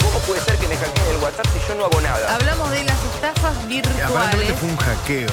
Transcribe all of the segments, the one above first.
¿Cómo puede ser que me hackeen el WhatsApp si yo no hago nada? Hablamos de las estafas virtuales. fue un hackeo.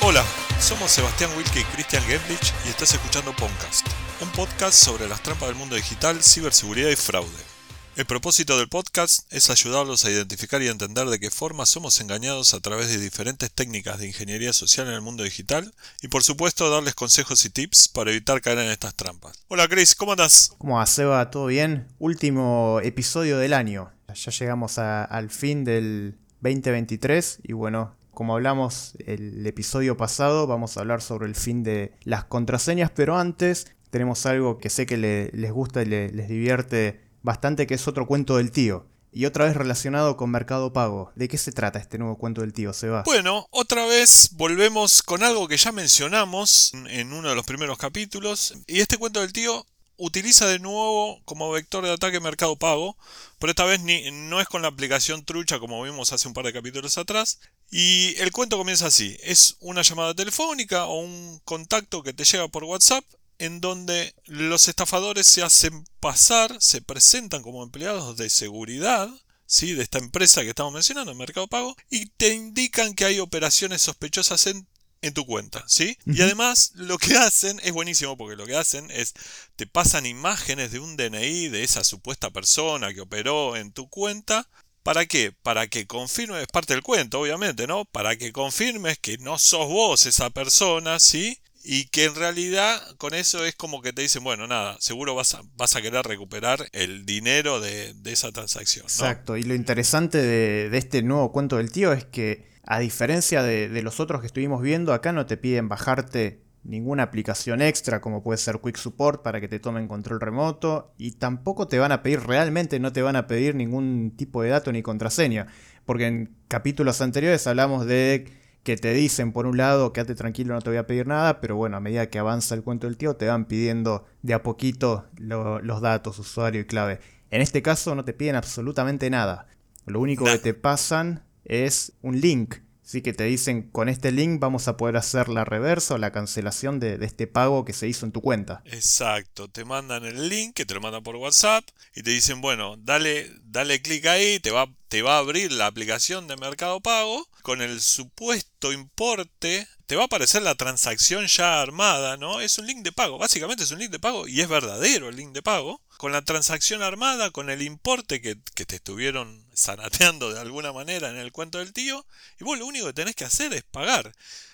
Hola, somos Sebastián Wilke y Christian Gemblich y estás escuchando Podcast, un podcast sobre las trampas del mundo digital, ciberseguridad y fraude. El propósito del podcast es ayudarlos a identificar y entender de qué forma somos engañados a través de diferentes técnicas de ingeniería social en el mundo digital y por supuesto darles consejos y tips para evitar caer en estas trampas. Hola Chris, ¿cómo andás? ¿Cómo va, Seba? ¿Todo bien? Último episodio del año. Ya llegamos al fin del 2023 y bueno, como hablamos el episodio pasado, vamos a hablar sobre el fin de las contraseñas, pero antes tenemos algo que sé que le- les gusta y le- les divierte bastante, que es otro cuento del tío. Y otra vez relacionado con Mercado Pago. ¿De qué se trata este nuevo cuento del tío, Seba? Bueno, otra vez volvemos con algo que ya mencionamos en uno de los primeros capítulos. Y este cuento del tío utiliza de nuevo como vector de ataque Mercado Pago, pero esta vez no es con la aplicación trucha como vimos hace un par de capítulos atrás. Y el cuento comienza así, es una llamada telefónica o un contacto que te llega por WhatsApp en donde los estafadores se hacen pasar, se presentan como empleados de seguridad, ¿sí? de esta empresa que estamos mencionando, Mercado Pago, y te indican que hay operaciones sospechosas en, en tu cuenta, ¿sí? Y además lo que hacen es buenísimo porque lo que hacen es te pasan imágenes de un DNI de esa supuesta persona que operó en tu cuenta. ¿Para qué? Para que confirmes, es parte del cuento, obviamente, ¿no? Para que confirmes que no sos vos esa persona, ¿sí? Y que en realidad con eso es como que te dicen, bueno, nada, seguro vas a, vas a querer recuperar el dinero de, de esa transacción. Exacto, y lo interesante de, de este nuevo cuento del tío es que, a diferencia de, de los otros que estuvimos viendo, acá no te piden bajarte ninguna aplicación extra como puede ser Quick Support para que te tomen control remoto y tampoco te van a pedir, realmente no te van a pedir ningún tipo de dato ni contraseña, porque en capítulos anteriores hablamos de que te dicen por un lado, quédate tranquilo, no te voy a pedir nada, pero bueno, a medida que avanza el cuento del tío te van pidiendo de a poquito lo- los datos, usuario y clave. En este caso no te piden absolutamente nada. Lo único que te pasan es un link. Sí que te dicen, con este link vamos a poder hacer la reversa o la cancelación de, de este pago que se hizo en tu cuenta. Exacto, te mandan el link, que te lo mandan por WhatsApp, y te dicen, bueno, dale, dale clic ahí, te va, te va a abrir la aplicación de Mercado Pago, con el supuesto importe, te va a aparecer la transacción ya armada, ¿no? Es un link de pago, básicamente es un link de pago, y es verdadero el link de pago, con la transacción armada, con el importe que, que te estuvieron zanateando de alguna manera en el cuento del tío, y vos lo único que tenés que hacer es pagar.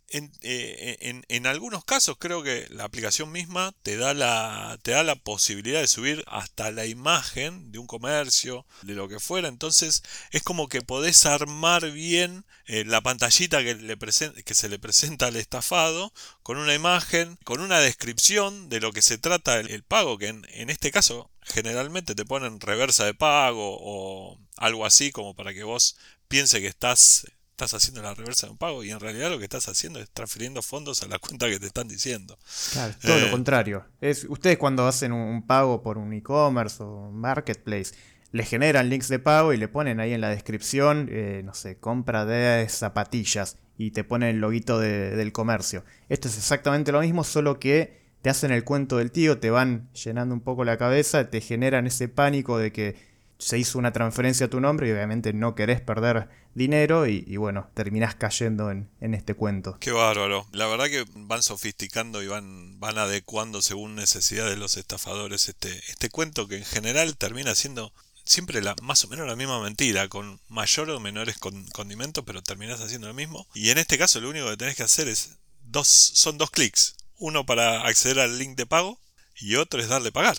En, eh, en- en algunos casos creo que la aplicación misma te da la, te da la posibilidad de subir hasta la imagen de un comercio, de lo que fuera. Entonces es como que podés armar bien eh, la pantallita que, le que se le presenta al estafado con una imagen, con una descripción de lo que se trata el, el pago, que en, en este caso generalmente te ponen reversa de pago o algo así como para que vos piense que estás estás haciendo la reversa de un pago y en realidad lo que estás haciendo es transfiriendo fondos a la cuenta que te están diciendo. Claro, todo Eh. lo contrario. Es, ustedes cuando hacen un, un pago por un e-commerce o un marketplace, le generan links de pago y le ponen ahí en la descripción, eh, no sé, compra de zapatillas y te ponen el loguito de- del comercio. Esto es exactamente lo mismo, solo que te hacen el cuento del tío, te van llenando un poco la cabeza, te generan ese pánico de que se hizo una transferencia a tu nombre y obviamente no querés perder dinero y, bueno, terminás cayendo en, este cuento. Qué bárbaro. La verdad que van sofisticando y van, van adecuando según necesidad de los estafadores este, este cuento que en general termina siendo siempre la, más o menos la misma mentira, con mayor o menores con- condimentos, pero terminás haciendo lo mismo. Y en este caso lo único que tenés que hacer es dos, son dos clics. Uno para acceder al link de pago y otro es darle pagar.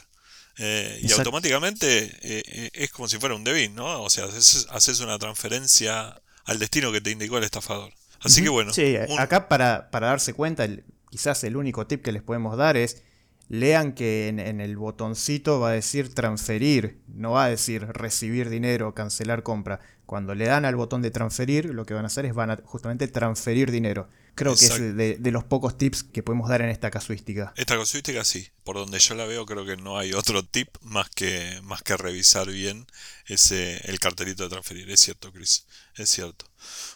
Eh, y automáticamente eh, eh, es como si fuera un debit, ¿no? O sea, haces, haces una transferencia al destino que te indicó el estafador. Así que bueno. Sí, un- acá para, para darse cuenta, el- quizás el único tip que les podemos dar es lean que en, en el botoncito va a decir transferir, no va a decir recibir dinero o cancelar compra. Cuando le dan al botón de transferir, lo que van a hacer es van a justamente transferir dinero. Creo que es de, de los pocos tips que podemos dar en esta casuística. Esta casuística sí, por donde yo la veo creo que no hay otro tip más que, más que revisar bien ese, el cartelito de transferir. Es cierto, Chris, es cierto.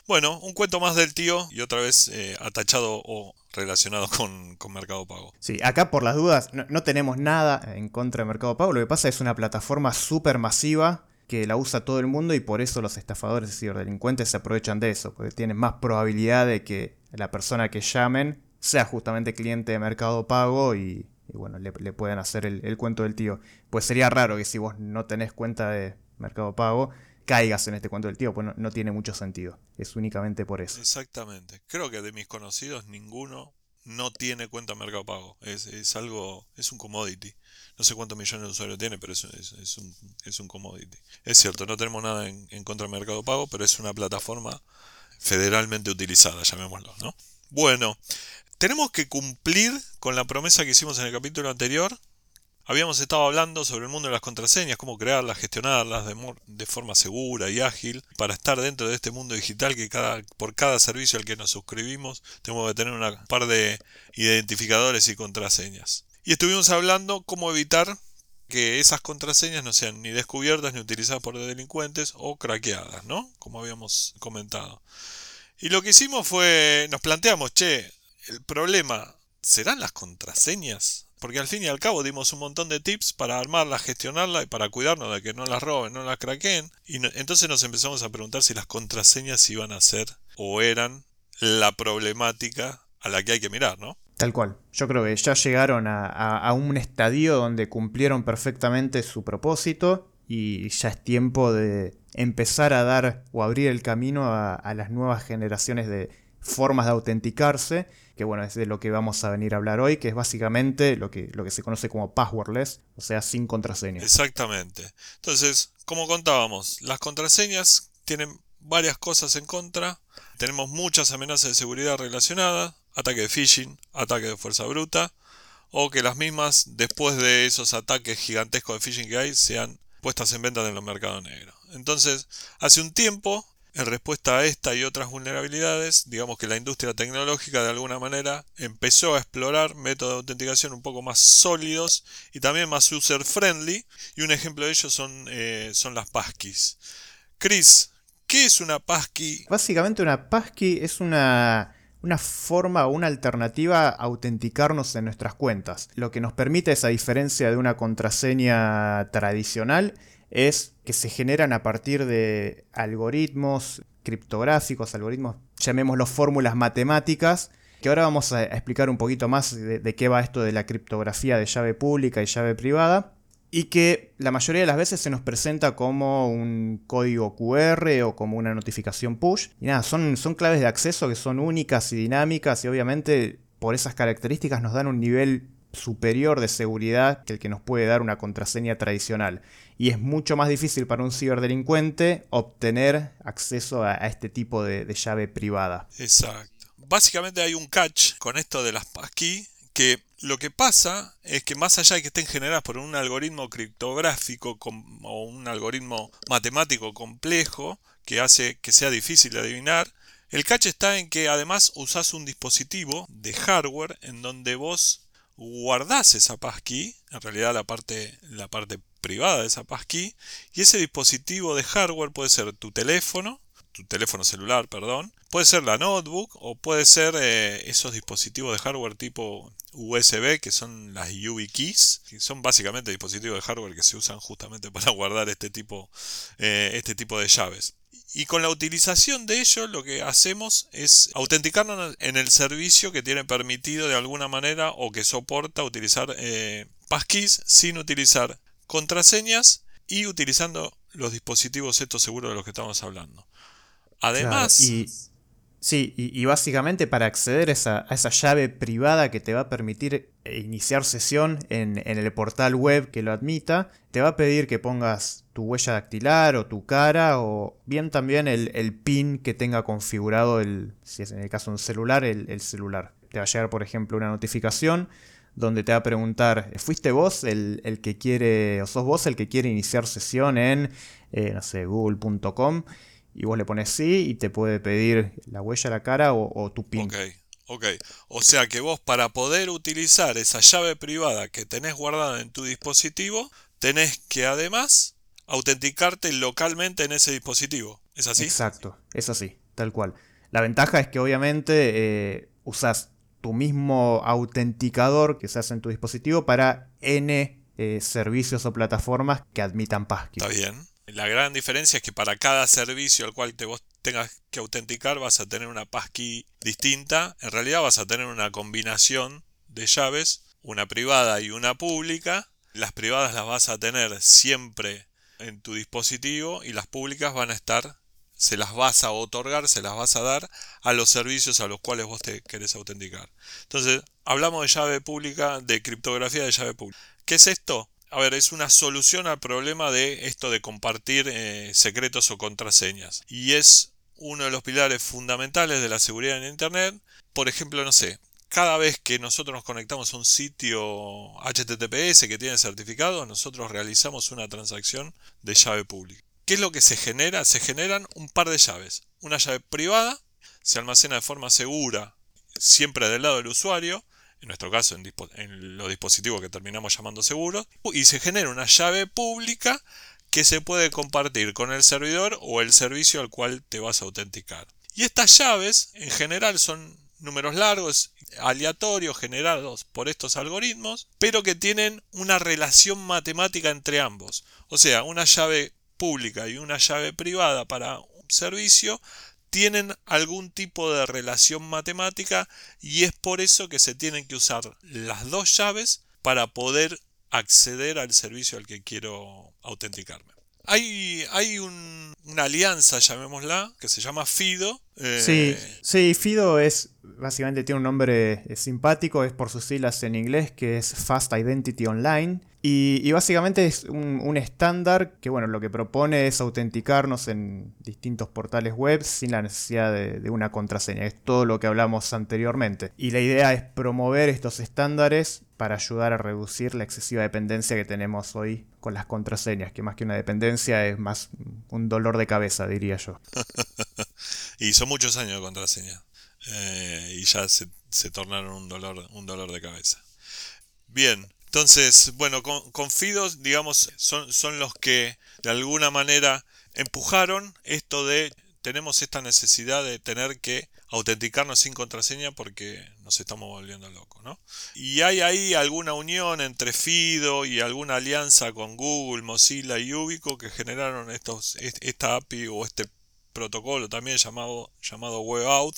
Bueno, un cuento más del tío y otra vez eh, atachado o relacionado con, con Mercado Pago. Sí, acá por las dudas no, no tenemos nada en contra de Mercado Pago. Lo que pasa es una plataforma súper masiva que la usa todo el mundo y por eso los estafadores y ciberdelincuentes se aprovechan de eso, porque tienen más probabilidad de que la persona que llamen sea justamente cliente de Mercado Pago y, bueno, le, le puedan hacer el, cuento del tío. Pues sería raro que si vos no tenés cuenta de Mercado Pago, caigas en este cuento del tío, pues no, no tiene mucho sentido. Es únicamente por eso. Exactamente. Creo que de mis conocidos ninguno no tiene cuenta Mercado Pago. Es, es algo, es un commodity. No sé cuántos millones de usuarios tiene, pero es, es, es un, un commodity. Es cierto, no tenemos nada en, en contra de Mercado Pago, pero es una plataforma federalmente utilizada, llamémoslo, ¿no? Bueno, tenemos que cumplir con la promesa que hicimos en el capítulo anterior. Habíamos estado hablando sobre el mundo de las contraseñas, cómo crearlas, gestionarlas de, de forma segura y ágil para estar dentro de este mundo digital que por cada servicio al que nos suscribimos tenemos que tener una par de identificadores y contraseñas. Y estuvimos hablando cómo evitar que esas contraseñas no sean ni descubiertas ni utilizadas por delincuentes o craqueadas, ¿no? Como habíamos comentado. Y lo que hicimos fue, nos planteamos, che, el problema, ¿serán las contraseñas? Porque al fin y al cabo dimos un montón de tips para armarlas, gestionarlas y para cuidarnos de que no las roben, no las craqueen. Y entonces nos empezamos a preguntar si las contraseñas iban a ser o eran la problemática a la que hay que mirar, ¿no? Tal cual. Yo creo que ya llegaron a, un estadio donde cumplieron perfectamente su propósito y ya es tiempo de empezar a dar o abrir el camino a, a las nuevas generaciones de formas de autenticarse, que bueno, es de lo que vamos a venir a hablar hoy, que es básicamente lo que, lo que se conoce como passwordless, o sea, sin contraseña. Exactamente. Entonces, como contábamos, las contraseñas tienen varias cosas en contra. Tenemos muchas amenazas de seguridad relacionadas, ataque de phishing, ataque de fuerza bruta, o que las mismas, después de esos ataques gigantescos de phishing que hay, sean puestas en venta en los mercados negros. Entonces, hace un tiempo, en respuesta a esta y otras vulnerabilidades, digamos que la industria tecnológica de alguna manera empezó a explorar métodos de autenticación un poco más sólidos y también más user friendly, y un ejemplo de ello son, eh, son las passkeys. Chris, ¿qué es una passkey? Básicamente una passkey es una, una forma o una alternativa a autenticarnos en nuestras cuentas. Lo que nos permite, esa diferencia de una contraseña tradicional, es que se generan a partir de algoritmos criptográficos, algoritmos, llamémoslos fórmulas matemáticas, que ahora vamos a explicar un poquito más de, de qué va esto de la criptografía de llave pública y llave privada y que la mayoría de las veces se nos presenta como un código QR o como una notificación push. Y nada, son, son claves de acceso que son únicas y dinámicas y obviamente por esas características nos dan un nivel superior de seguridad que el que nos puede dar una contraseña tradicional. Y es mucho más difícil para un ciberdelincuente obtener acceso a, este tipo de, de llave privada. Exacto. Básicamente hay un catch con esto de las passkey que lo que pasa es que más allá de que estén generadas por un algoritmo criptográfico o un algoritmo matemático complejo que hace que sea difícil de adivinar, el catch está en que además usás un dispositivo de hardware en donde vos guardás esa passkey, en realidad la parte, la parte privada de esa passkey, y ese dispositivo de hardware puede ser tu teléfono, tu teléfono celular, perdón, puede ser la notebook o puede ser eh, esos dispositivos de hardware tipo USB que son las YubiKeys, que son básicamente dispositivos de hardware que se usan justamente para guardar este tipo, eh, este tipo de llaves. Y con la utilización de ello lo que hacemos es autenticarnos en el servicio que tiene permitido de alguna manera o que soporta utilizar eh, passkeys sin utilizar contraseñas y utilizando los dispositivos estos seguros de los que estamos hablando. Además, sí, y, básicamente para acceder a esa, llave privada que te va a permitir eh, iniciar sesión en, el portal web que lo admita, te va a pedir que pongas tu huella dactilar o tu cara o bien también el, PIN que tenga configurado, el, si es en el caso un celular, el, el celular. Te va a llegar, por ejemplo, una notificación donde te va a preguntar, ¿fuiste vos el, el que quiere, o sos vos el que quiere iniciar sesión en, eh, no sé, google.com? Y vos le pones sí y te puede pedir la huella, la cara o, o tu PIN. ok, Ok, o sea que vos para poder utilizar esa llave privada que tenés guardada en tu dispositivo, tenés que además autenticarte localmente en ese dispositivo. ¿Es así? Exacto, es así, tal cual. La ventaja es que obviamente eh, usas tu mismo autenticador que se hace en tu dispositivo para N eh, servicios o plataformas que admitan passkey. Está bien. La gran diferencia es que para cada servicio al cual te vos tengas que autenticar vas a tener una passkey distinta. En realidad vas a tener una combinación de llaves, una privada y una pública. Las privadas las vas a tener siempre en tu dispositivo y las públicas van a estar, se las vas a otorgar, se las vas a dar a los servicios a los cuales vos te querés autenticar. Entonces, hablamos de llave pública, de criptografía de llave pública. ¿Qué es esto? A ver, es una solución al problema de esto de compartir eh, secretos o contraseñas. Y es uno de los pilares fundamentales de la seguridad en Internet. Por ejemplo, no sé, cada vez que nosotros nos conectamos a un sitio HTTPS que tiene certificado, nosotros realizamos una transacción de llave pública. ¿Qué es lo que se genera? Se generan un par de llaves. Una llave privada, se almacena de forma segura, siempre del lado del usuario, en nuestro caso en, los dispositivos que terminamos llamando seguros, y se genera una llave pública que se puede compartir con el servidor o el servicio al cual te vas a autenticar. Y estas llaves en general son números largos, aleatorios, generados por estos algoritmos, pero que tienen una relación matemática entre ambos. O sea, una llave pública y una llave privada para un servicio tienen algún tipo de relación matemática y es por eso que se tienen que usar las dos llaves para poder acceder al servicio al que quiero autenticarme. Hay, hay una alianza, llamémosla, que se llama FIDO. Eh, sí, sí, FIDO es, básicamente tiene un nombre simpático, es por sus siglas en inglés, que es Fast Identity Online. Y, básicamente es un, estándar que, bueno, lo que propone es autenticarnos en distintos portales web sin la necesidad de, una contraseña. Es todo lo que hablamos anteriormente. Y la idea es promover estos estándares para ayudar a reducir la excesiva dependencia que tenemos hoy con las contraseñas, que más que una dependencia es más un dolor de cabeza, diría yo. y son muchos años de contraseña. Eh, y ya se, se tornaron un dolor, un dolor de cabeza. Bien, entonces, bueno, con, FIDOS, digamos, son, son los que de alguna manera empujaron esto de tenemos esta necesidad de tener que autenticarnos sin contraseña porque nos estamos volviendo locos, ¿no? Y hay ahí alguna unión entre FIDO y alguna alianza con Google, Mozilla y Ubico que generaron estos, esta API o este protocolo también llamado, llamado WebAuth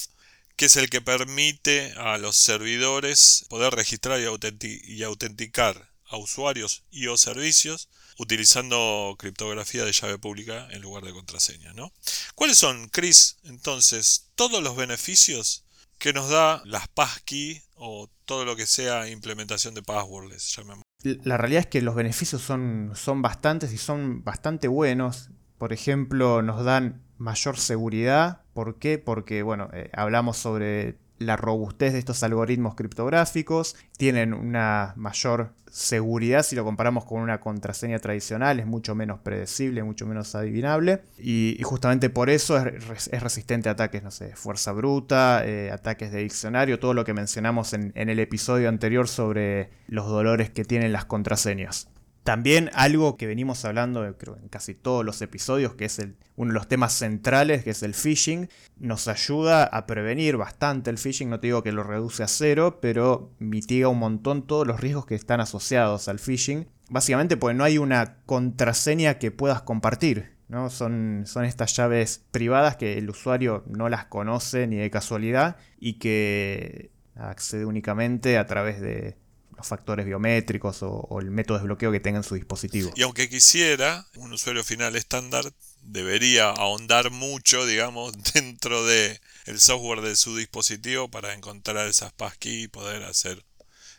que es el que permite a los servidores poder registrar y, autenticar a usuarios y o servicios utilizando criptografía de llave pública en lugar de contraseña. ¿no? ¿Cuáles son, Chris, entonces, todos los beneficios que nos da las passkey o todo lo que sea implementación de passwordless? La realidad es que los beneficios son, son bastantes y son bastante buenos. Por ejemplo, nos dan mayor seguridad. ¿Por qué? Porque, bueno, eh, hablamos sobre la robustez de estos algoritmos criptográficos, tienen una mayor seguridad si lo comparamos con una contraseña tradicional, es mucho menos predecible, mucho menos adivinable, y, justamente por eso es, resistente a ataques, no sé, fuerza bruta, eh, ataques de diccionario, todo lo que mencionamos en el episodio anterior sobre los dolores que tienen las contraseñas. También algo que venimos hablando creo, en casi todos los episodios, que es uno de los temas centrales, que es el phishing, nos ayuda a prevenir bastante el phishing, no te digo que lo reduce a cero, pero mitiga un montón todos los riesgos que están asociados al phishing. Básicamente porque no hay una contraseña que puedas compartir. ¿no? Son, son estas llaves privadas que el usuario no las conoce ni de casualidad y que accede únicamente a través de, los factores biométricos o, el método de desbloqueo que tenga en su dispositivo. Y aunque quisiera, un usuario final estándar debería ahondar mucho, digamos, dentro de el software de su dispositivo para encontrar esas passkey y poder hacer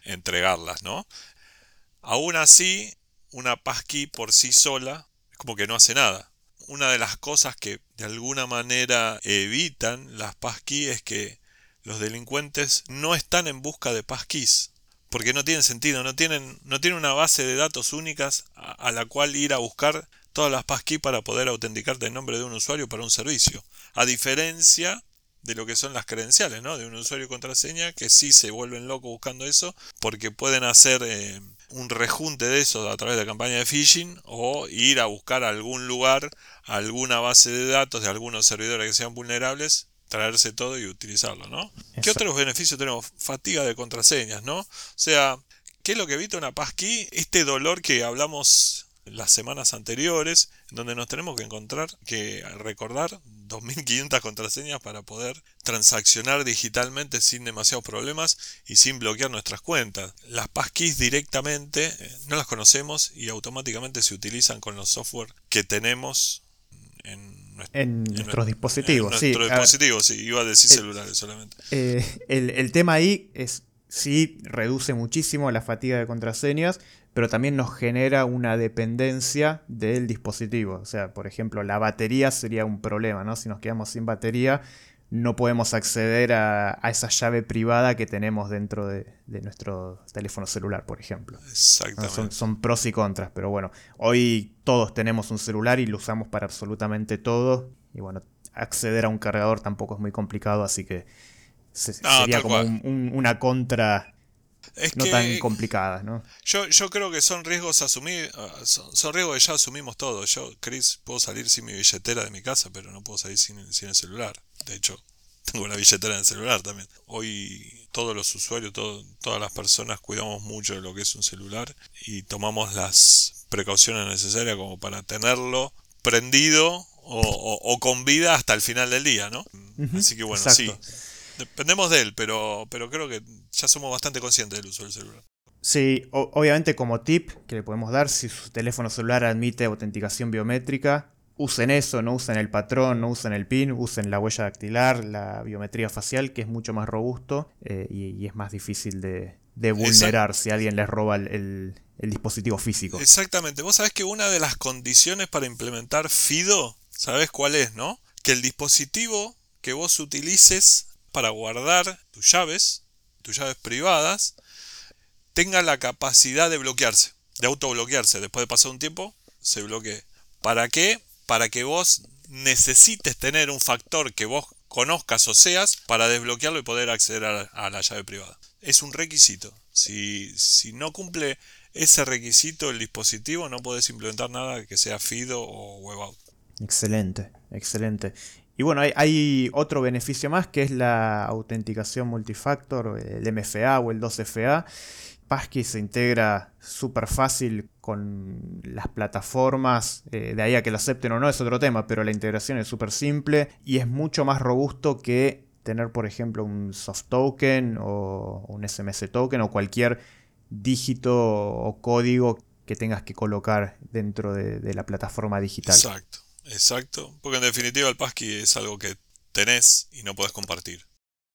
entregarlas, ¿no? Aún así, una passkey por sí sola es como que no hace nada. Una de las cosas que de alguna manera evitan las passkey es que los delincuentes no están en busca de passkeys porque no tienen sentido, no tienen, no tienen una base de datos únicas a, la cual ir a buscar todas las passkey para poder autenticarte en nombre de un usuario para un servicio. A diferencia de lo que son las credenciales, ¿no? De un usuario y contraseña que sí se vuelven locos buscando eso porque pueden hacer eh, un rejunte de eso a través de campaña de phishing o ir a buscar algún lugar, alguna base de datos de algunos servidores que sean vulnerables, traerse todo y utilizarlo, ¿no? ¿Qué otros beneficios tenemos? Fatiga de contraseñas, ¿no? O sea, ¿qué es lo que evita una passkey? Este dolor que hablamos las semanas anteriores, donde nos tenemos que encontrar, que recordar 2.500 contraseñas para poder transaccionar digitalmente sin demasiados problemas y sin bloquear nuestras cuentas. Las passkeys directamente eh, no las conocemos y automáticamente se utilizan con los software que tenemos en, nuestros dispositivos. En nuestros dispositivos, sí, iba a decir eh, celulares solamente. Eh, el, el tema ahí es sí reduce muchísimo la fatiga de contraseñas, pero también nos genera una dependencia del dispositivo. O sea, por ejemplo, la batería sería un problema, ¿no? Si nos quedamos sin batería, no podemos acceder a, esa llave privada que tenemos dentro de, nuestro teléfono celular, por ejemplo. Exactamente. Son, pros y contras, pero bueno, hoy todos tenemos un celular y lo usamos para absolutamente todo. Y bueno, acceder a un cargador tampoco es muy complicado, así que sería como una contra no tan complicadas, ¿no? Yo, yo creo que son riesgos asumir, ah, son, riesgos que ya asumimos todos. Yo, Chris, puedo salir sin mi billetera de mi casa, pero no puedo salir sin, el celular. De hecho, tengo la billetera en el celular también. Hoy todos los usuarios, todas las personas cuidamos mucho de lo que es un celular y tomamos las precauciones necesarias como para tenerlo prendido o, con vida hasta el final del día, ¿no? Así que bueno, sí dependemos de él, pero, pero creo que ya somos bastante conscientes del uso del celular. Sí, obviamente como tip que le podemos dar, si su teléfono celular admite autenticación biométrica, usen eso, no usen el patrón, no usen el PIN, usen la huella dactilar, la biometría facial, que es mucho más robusto eh, y, es más difícil de, vulnerar si alguien les roba el, el, dispositivo físico. Exactamente, vos sabés que una de las condiciones para implementar FIDO, ¿sabés cuál es, no? Que el dispositivo que vos utilices para guardar tus llaves, tus llaves privadas, tenga la capacidad de bloquearse, de autobloquearse. Después de pasar un tiempo, se bloquee. ¿Para qué? Para que vos necesites tener un factor que vos conozcas o seas para desbloquearlo y poder acceder a, la llave privada. Es un requisito. Si, si no cumple ese requisito el dispositivo, no podés implementar nada que sea FIDO o WebAuth. Excelente, excelente. Y bueno, hay, otro beneficio más que es la autenticación multifactor, el MFA o el 2FA. Passkey se integra súper fácil con las plataformas, eh, de ahí a que lo acepten o no es otro tema, pero la integración es súper simple y es mucho más robusto que tener, por ejemplo, un soft token o un SMS token o cualquier dígito o código que tengas que colocar dentro de, de la plataforma digital. Exacto. Exacto, porque en definitiva el passkey es algo que tenés y no podés compartir.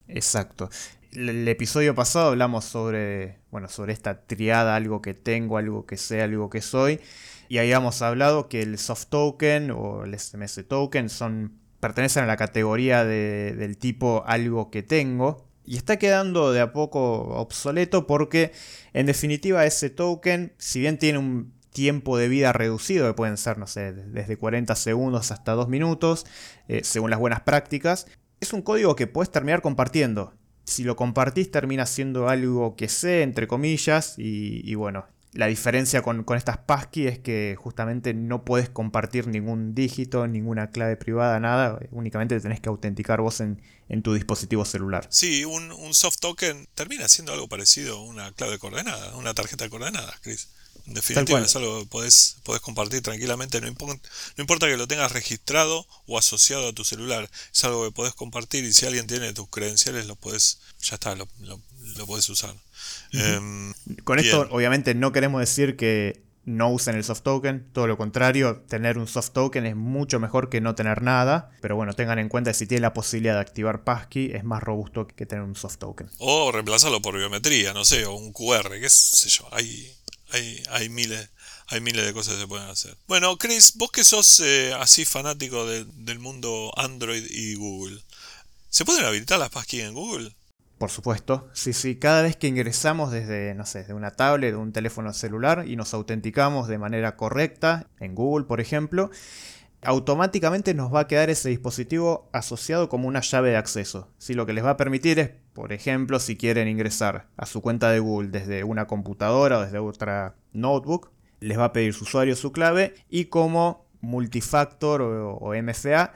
Exacto. El, episodio pasado hablamos sobre, bueno, sobre esta triada, algo que tengo, algo que sé, algo que soy, y habíamos hablado que el soft token o el SMS token son pertenecen a la categoría del tipo algo que tengo, y está quedando de a poco obsoleto porque en definitiva ese token, si bien tiene un tiempo de vida reducido, que pueden ser, no sé, desde 40 segundos hasta 2 minutos, eh, según las buenas prácticas. Es un código que puedes terminar compartiendo. Si lo compartís termina siendo algo que sé, entre comillas, y, bueno, la diferencia con, estas passkey es que justamente no puedes compartir ningún dígito, ninguna clave privada, nada. Únicamente tenés que autenticar vos en, tu dispositivo celular. Sí, un, un, soft token termina siendo algo parecido a una clave de coordenadas, una tarjeta de coordenadas, Chris. En definitiva, es algo que podés, compartir tranquilamente. No, no, importa que lo tengas registrado o asociado a tu celular. Es algo que podés compartir y si alguien tiene tus credenciales, lo puedes, ya está, lo, lo, podés usar. Em, Con esto, obviamente, no queremos decir que no usen el soft token. Todo lo contrario, tener un soft token es mucho mejor que no tener nada. Pero bueno, tengan en cuenta que si tienen la posibilidad de activar passkey, es más robusto que tener un soft token. O reemplazarlo por biometría, no sé, o un QR, qué sé yo. Hay hay, miles, hay miles de cosas que se pueden hacer. Bueno, Chris, vos que sos eh, así fanático del mundo Android y Google, ¿se pueden habilitar las passkeys en Google? Por supuesto, sí, sí, cada vez que ingresamos desde, no sé, de una tablet, de un teléfono celular y nos autenticamos de manera correcta, en Google por ejemplo, automáticamente nos va a quedar ese dispositivo asociado como una llave de acceso. Si lo que les va a permitir es, por ejemplo, si quieren ingresar a su cuenta de Google desde una computadora o desde otra notebook, les va a pedir su usuario, su clave y como multifactor o, MFA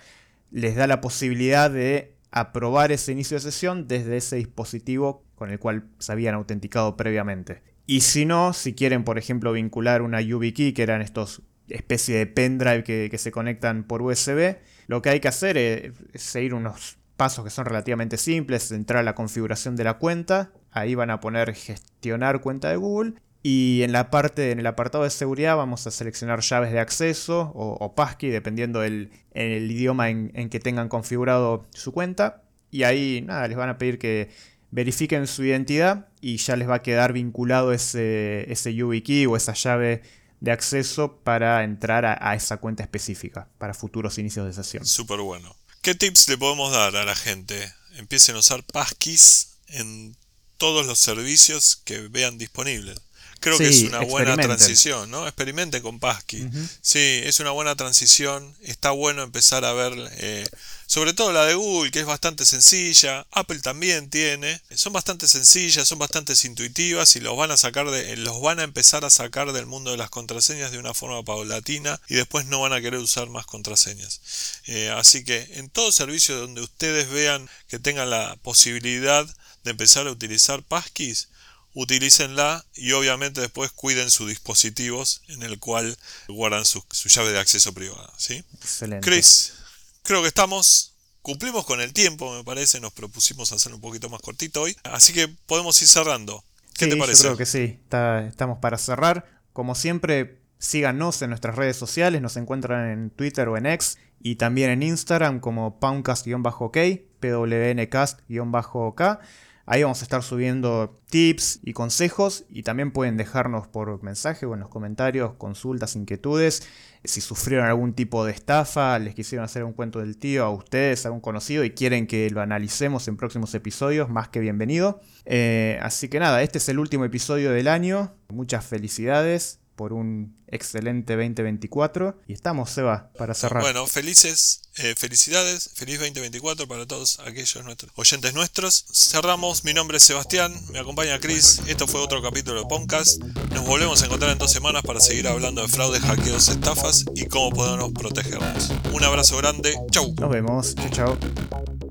les da la posibilidad de aprobar ese inicio de sesión desde ese dispositivo con el cual se habían autenticado previamente. Y si no, si quieren, por ejemplo, vincular una YubiKey, que eran estos especie de pendrive que, se conectan por USB, lo que hay que hacer es, seguir unos pasos que son relativamente simples, entrar a la configuración de la cuenta, ahí van a poner gestionar cuenta de Google y en la parte, en el apartado de seguridad vamos a seleccionar llaves de acceso o, passkey dependiendo del el idioma en, en, que tengan configurado su cuenta y ahí nada, les van a pedir que verifiquen su identidad y ya les va a quedar vinculado ese, ese YubiKey o esa llave de acceso para entrar a, esa cuenta específica para futuros inicios de sesión. Súper bueno. ¿Qué tips le podemos dar a la gente? Empiecen a usar passkeys en todos los servicios que vean disponibles. Creo que es una buena transición, ¿no? Experimenten con Passkey. Sí, es una buena transición. Está bueno empezar a ver eh, sobre todo la de Google, que es bastante sencilla, Apple también tiene, son bastante sencillas, son bastante intuitivas y los van a sacar de, los van a empezar a sacar del mundo de las contraseñas de una forma paulatina y después no van a querer usar más contraseñas. Eh, así que en todo servicio donde ustedes vean que tengan la posibilidad de empezar a utilizar passkeys, utilícenla y obviamente después cuiden sus dispositivos en el cual guardan su, llave de acceso privada. ¿sí? Excelente. Chris, creo que estamos. Cumplimos con el tiempo, me parece. Nos propusimos hacer un poquito más cortito hoy. Así que podemos ir cerrando. ¿Qué te parece? Yo creo que sí. estamos para cerrar. Como siempre, síganos en nuestras redes sociales. Nos encuentran en Twitter o en X. Y también en Instagram como poundcast-ok, pwncast-ok. Ahí vamos a estar subiendo tips y consejos y también pueden dejarnos por mensaje o en los comentarios consultas, inquietudes. Si sufrieron algún tipo de estafa, les quisieron hacer un cuento del tío a ustedes, a un conocido y quieren que lo analicemos en próximos episodios, más que bienvenido. Eh, así que nada, este es el último episodio del año. Muchas felicidades por un excelente 2024. Y estamos, Seba, para cerrar. Bueno, felices, eh, felicidades, feliz 2024 para todos aquellos nuestros oyentes nuestros. Cerramos, mi nombre es Sebastián, me acompaña Chris. Esto fue otro capítulo de Podcast. Nos volvemos a encontrar en dos semanas para seguir hablando de fraudes, hackeos, estafas y cómo podemos protegernos. Un abrazo grande, chau. Nos vemos, chau chau.